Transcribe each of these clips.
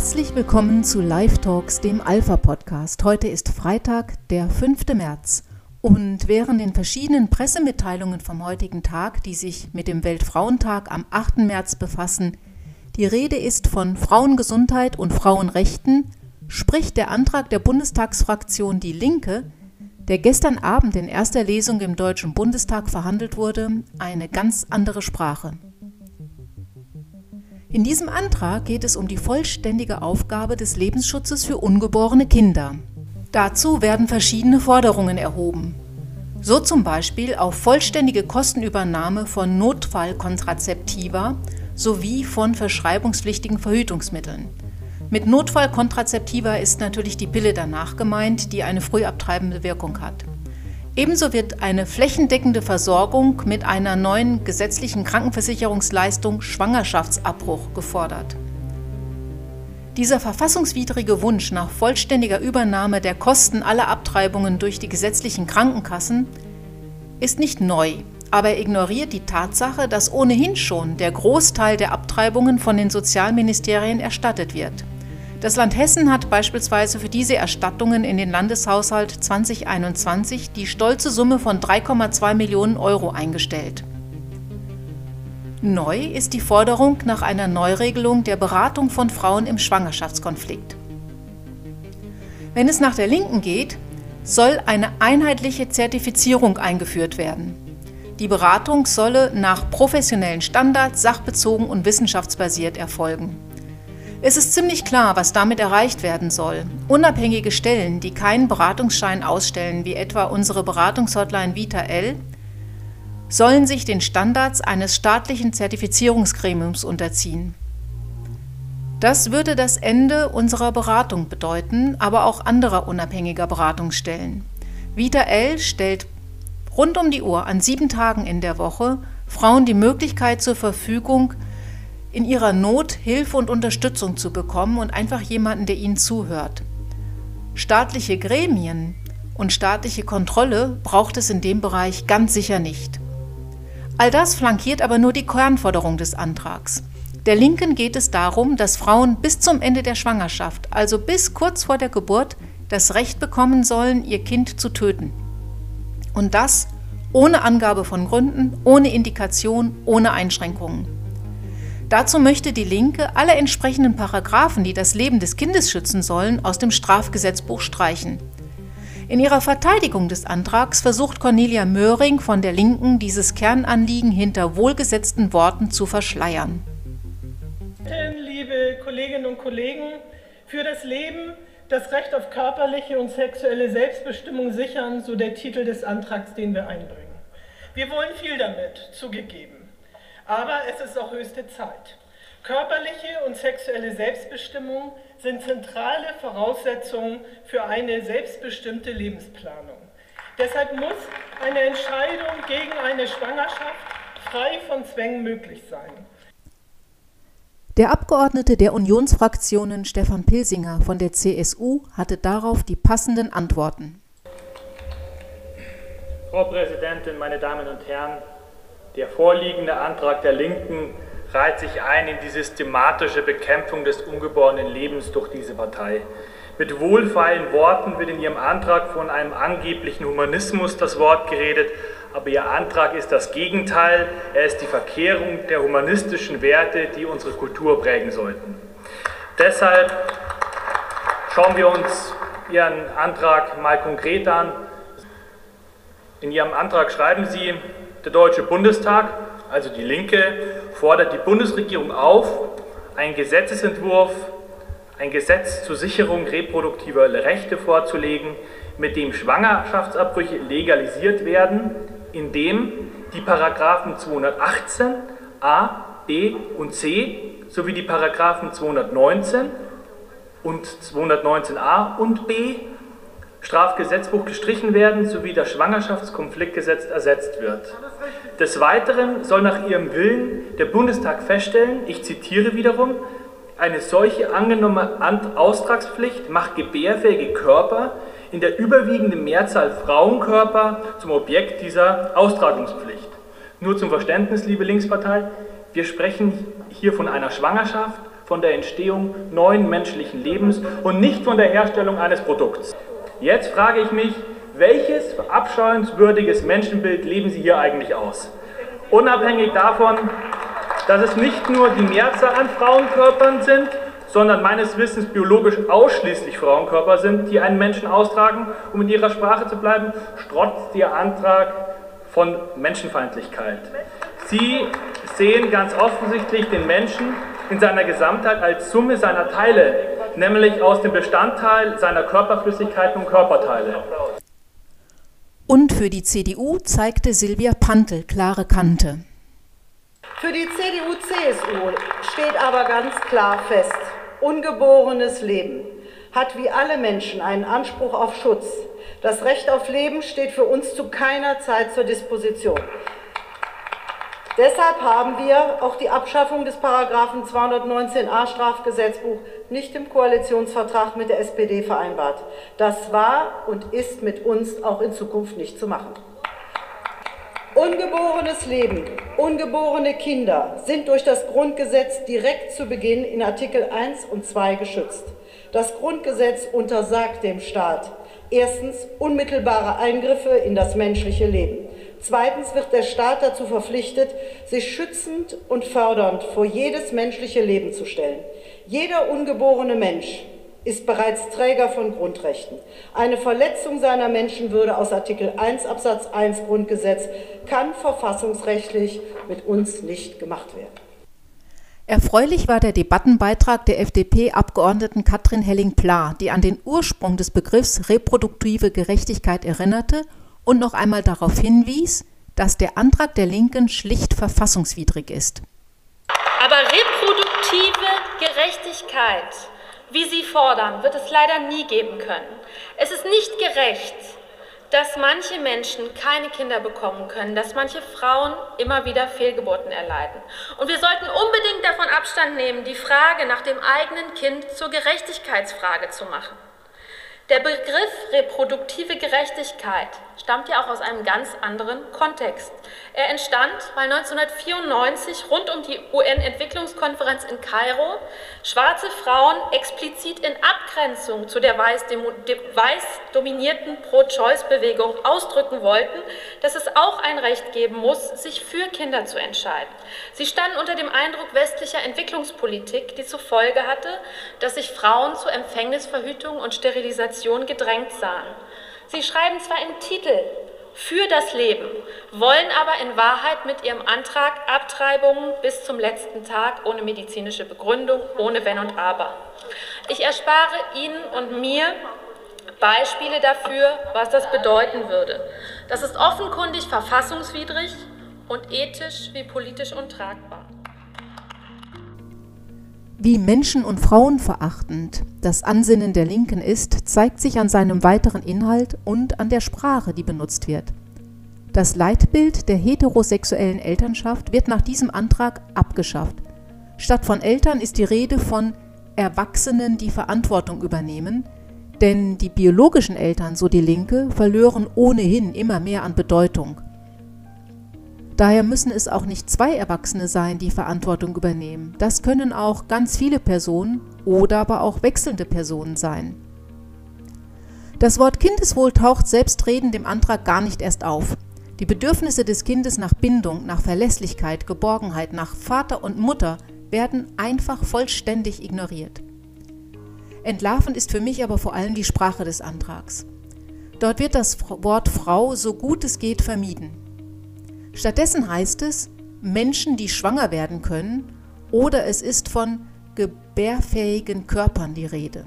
Herzlich willkommen zu Live Talks, dem Alpha Podcast. Heute ist Freitag, der 5. März. Und während den verschiedenen Pressemitteilungen vom heutigen Tag, die sich mit dem Weltfrauentag am 8. März befassen, die Rede ist von Frauengesundheit und Frauenrechten, spricht der Antrag der Bundestagsfraktion Die Linke, der gestern Abend in erster Lesung im Deutschen Bundestag verhandelt wurde, eine ganz andere Sprache. In diesem Antrag geht es um die vollständige Aufgabe des Lebensschutzes für ungeborene Kinder. Dazu werden verschiedene Forderungen erhoben. So zum Beispiel auf vollständige Kostenübernahme von Notfallkontrazeptiva sowie von verschreibungspflichtigen Verhütungsmitteln. Mit Notfallkontrazeptiva ist natürlich die Pille danach gemeint, die eine frühabtreibende Wirkung hat. Ebenso wird eine flächendeckende Versorgung mit einer neuen gesetzlichen Krankenversicherungsleistung Schwangerschaftsabbruch gefordert. Dieser verfassungswidrige Wunsch nach vollständiger Übernahme der Kosten aller Abtreibungen durch die gesetzlichen Krankenkassen ist nicht neu, aber ignoriert die Tatsache, dass ohnehin schon der Großteil der Abtreibungen von den Sozialministerien erstattet wird. Das Land Hessen hat beispielsweise für diese Erstattungen in den Landeshaushalt 2021 die stolze Summe von 3,2 Millionen Euro eingestellt. Neu ist die Forderung nach einer Neuregelung der Beratung von Frauen im Schwangerschaftskonflikt. Wenn es nach der Linken geht, soll eine einheitliche Zertifizierung eingeführt werden. Die Beratung solle nach professionellen Standards sachbezogen und wissenschaftsbasiert erfolgen. Es ist ziemlich klar, was damit erreicht werden soll. Unabhängige Stellen, die keinen Beratungsschein ausstellen, wie etwa unsere Beratungshotline Vita L, sollen sich den Standards eines staatlichen Zertifizierungsgremiums unterziehen. Das würde das Ende unserer Beratung bedeuten, aber auch anderer unabhängiger Beratungsstellen. Vita L stellt rund um die Uhr an sieben Tagen in der Woche Frauen die Möglichkeit zur Verfügung, in ihrer Not Hilfe und Unterstützung zu bekommen und einfach jemanden, der ihnen zuhört. Staatliche Gremien und staatliche Kontrolle braucht es in dem Bereich ganz sicher nicht. All das flankiert aber nur die Kernforderung des Antrags. Der Linken geht es darum, dass Frauen bis zum Ende der Schwangerschaft, also bis kurz vor der Geburt, das Recht bekommen sollen, ihr Kind zu töten. Und das ohne Angabe von Gründen, ohne Indikation, ohne Einschränkungen. Dazu möchte die Linke alle entsprechenden Paragraphen, die das Leben des Kindes schützen sollen, aus dem Strafgesetzbuch streichen. In ihrer Verteidigung des Antrags versucht Cornelia Möhring von der Linken, dieses Kernanliegen hinter wohlgesetzten Worten zu verschleiern. Liebe Kolleginnen und Kollegen, für das Leben, das Recht auf körperliche und sexuelle Selbstbestimmung sichern, so der Titel des Antrags, den wir einbringen. Wir wollen viel damit, zugegeben. Aber es ist auch höchste Zeit. Körperliche und sexuelle Selbstbestimmung sind zentrale Voraussetzungen für eine selbstbestimmte Lebensplanung. Deshalb muss eine Entscheidung gegen eine Schwangerschaft frei von Zwängen möglich sein. Der Abgeordnete der Unionsfraktionen Stefan Pilsinger von der CSU hatte darauf die passenden Antworten. Frau Präsidentin, meine Damen und Herren, der vorliegende Antrag der Linken reiht sich ein in die systematische Bekämpfung des ungeborenen Lebens durch diese Partei. Mit wohlfeilen Worten wird in ihrem Antrag von einem angeblichen Humanismus das Wort geredet, aber ihr Antrag ist das Gegenteil. Er ist die Verkehrung der humanistischen Werte, die unsere Kultur prägen sollten. Deshalb schauen wir uns Ihren Antrag mal konkret an. In Ihrem Antrag schreiben Sie, der Deutsche Bundestag, also die Linke, fordert die Bundesregierung auf, einen Gesetzesentwurf, ein Gesetz zur Sicherung reproduktiver Rechte vorzulegen, mit dem Schwangerschaftsabbrüche legalisiert werden, indem die Paragraphen 218 a, b und c sowie die Paragraphen 219 und 219a und b Strafgesetzbuch gestrichen werden sowie das Schwangerschaftskonfliktgesetz ersetzt wird. Des Weiteren soll nach ihrem Willen der Bundestag feststellen, ich zitiere wiederum, eine solche angenommene Austragspflicht macht gebärfähige Körper, in der überwiegenden Mehrzahl Frauenkörper, zum Objekt dieser Austragungspflicht. Nur zum Verständnis, liebe Linkspartei, wir sprechen hier von einer Schwangerschaft, von der Entstehung neuen menschlichen Lebens und nicht von der Herstellung eines Produkts. Jetzt frage ich mich, welches verabscheuenswürdiges Menschenbild leben Sie hier eigentlich aus? Unabhängig davon, dass es nicht nur die Mehrzahl an Frauenkörpern sind, sondern meines Wissens biologisch ausschließlich Frauenkörper sind, die einen Menschen austragen, um in ihrer Sprache zu bleiben, strotzt Ihr Antrag von Menschenfeindlichkeit. Sie sehen ganz offensichtlich den Menschen in seiner Gesamtheit als Summe seiner Teile, nämlich aus dem Bestandteil seiner Körperflüssigkeiten und Körperteile. Und für die CDU zeigte Silvia Pantel klare Kante. Für die CDU-CSU steht aber ganz klar fest, ungeborenes Leben hat wie alle Menschen einen Anspruch auf Schutz. Das Recht auf Leben steht für uns zu keiner Zeit zur Disposition. Deshalb haben wir auch die Abschaffung des Paragraphen 219a Strafgesetzbuch nicht im Koalitionsvertrag mit der SPD vereinbart. Das war und ist mit uns auch in Zukunft nicht zu machen. Ungeborenes Leben, ungeborene Kinder sind durch das Grundgesetz direkt zu Beginn in Artikel 1 und 2 geschützt. Das Grundgesetz untersagt dem Staat erstens unmittelbare Eingriffe in das menschliche Leben. Zweitens wird der Staat dazu verpflichtet, sich schützend und fördernd vor jedes menschliche Leben zu stellen. Jeder ungeborene Mensch ist bereits Träger von Grundrechten. Eine Verletzung seiner Menschenwürde aus Artikel 1 Absatz 1 Grundgesetz kann verfassungsrechtlich mit uns nicht gemacht werden. Erfreulich war der Debattenbeitrag der FDP-Abgeordneten Katrin Helling-Pla, die an den Ursprung des Begriffs reproduktive Gerechtigkeit erinnerte und noch einmal darauf hinwies, dass der Antrag der Linken schlicht verfassungswidrig ist. Aber reproduktive Gerechtigkeit wie Sie fordern, wird es leider nie geben können. Es ist nicht gerecht, dass manche Menschen keine Kinder bekommen können, dass manche Frauen immer wieder Fehlgeburten erleiden. Und wir sollten unbedingt davon Abstand nehmen, die Frage nach dem eigenen Kind zur Gerechtigkeitsfrage zu machen. Der Begriff reproduktive Gerechtigkeit stammt ja auch aus einem ganz anderen Kontext. Er entstand, weil 1994 rund um die UN-Entwicklungskonferenz in Kairo schwarze Frauen explizit in Abgrenzung zu der weiß, dominierten Pro-Choice-Bewegung ausdrücken wollten, dass es auch ein Recht geben muss, sich für Kinder zu entscheiden. Sie standen unter dem Eindruck westlicher Entwicklungspolitik, die zur Folge hatte, dass sich Frauen zur Empfängnisverhütung und Sterilisation gedrängt sahen. Sie schreiben zwar im Titel für das Leben, wollen aber in Wahrheit mit ihrem Antrag Abtreibungen bis zum letzten Tag ohne medizinische Begründung, ohne Wenn und Aber. Ich erspare Ihnen und mir Beispiele dafür, was das bedeuten würde. Das ist offenkundig verfassungswidrig und ethisch wie politisch untragbar. Wie menschen- und frauenverachtend das Ansinnen der Linken ist, zeigt sich an seinem weiteren Inhalt und an der Sprache, die benutzt wird. Das Leitbild der heterosexuellen Elternschaft wird nach diesem Antrag abgeschafft. Statt von Eltern ist die Rede von Erwachsenen, die Verantwortung übernehmen, denn die biologischen Eltern, so die Linke, verlören ohnehin immer mehr an Bedeutung. Daher müssen es auch nicht zwei Erwachsene sein, die Verantwortung übernehmen. Das können auch ganz viele Personen oder aber auch wechselnde Personen sein. Das Wort Kindeswohl taucht selbstredend im Antrag gar nicht erst auf. Die Bedürfnisse des Kindes nach Bindung, nach Verlässlichkeit, Geborgenheit, nach Vater und Mutter werden einfach vollständig ignoriert. Entlarvend ist für mich aber vor allem die Sprache des Antrags. Dort wird das Wort Frau so gut es geht vermieden. Stattdessen heißt es Menschen, die schwanger werden können, oder es ist von gebärfähigen Körpern die Rede.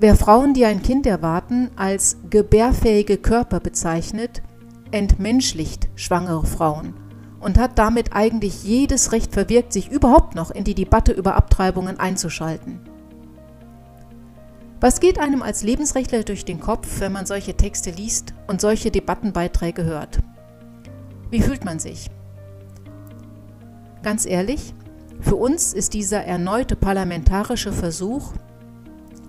Wer Frauen, die ein Kind erwarten, als gebärfähige Körper bezeichnet, entmenschlicht schwangere Frauen und hat damit eigentlich jedes Recht verwirkt, sich überhaupt noch in die Debatte über Abtreibungen einzuschalten. Was geht einem als Lebensrechtler durch den Kopf, wenn man solche Texte liest und solche Debattenbeiträge hört? Wie fühlt man sich? Ganz ehrlich, für uns ist dieser erneute parlamentarische Versuch,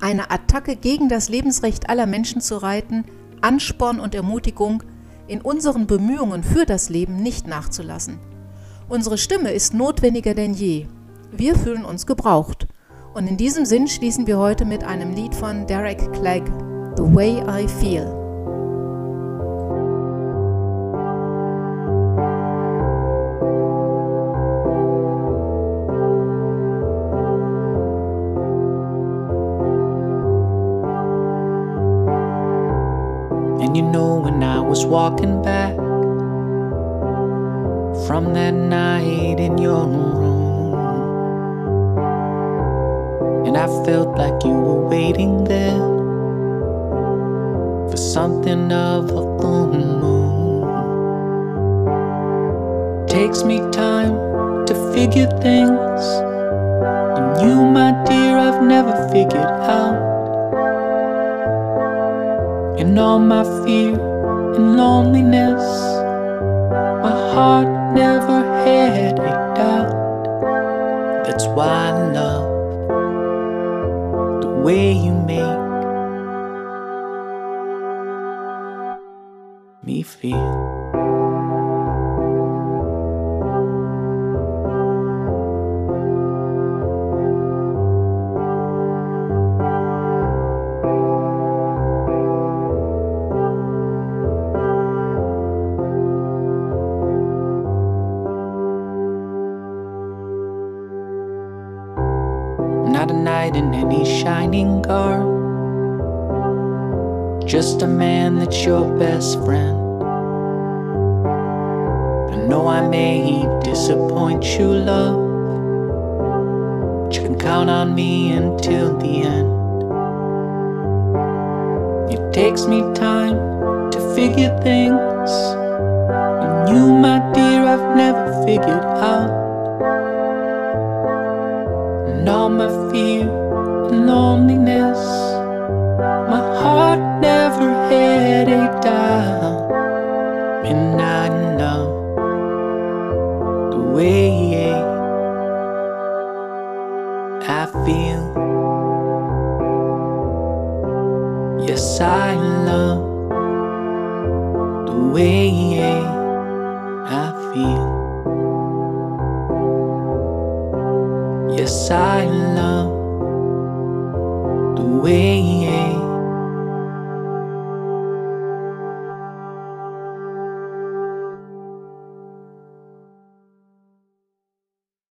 eine Attacke gegen das Lebensrecht aller Menschen zu reiten, Ansporn und Ermutigung, in unseren Bemühungen für das Leben nicht nachzulassen. Unsere Stimme ist notwendiger denn je. wir fühlen uns gebraucht. Und in diesem Sinn schließen wir heute mit einem Lied von Derek Clegg, The Way I Feel. And you know, when I was walking back from that night in your room, and I felt like you were waiting there for something of a full moon. Takes me time to figure things, and you, my dear, I've never figured out. In all my fear and loneliness, my heart never had a doubt. That's why I love the way you make me feel. Not a knight in any shining garb. Just a man that's your best friend. I know I may disappoint you, love. But you can count on me until the end. It takes me time to figure things. And you, my dear, I've never figured out. And all my fear and loneliness, my heart never had a doubt. And I know the way I feel. Yes, I love the way I feel. Yes, I love the way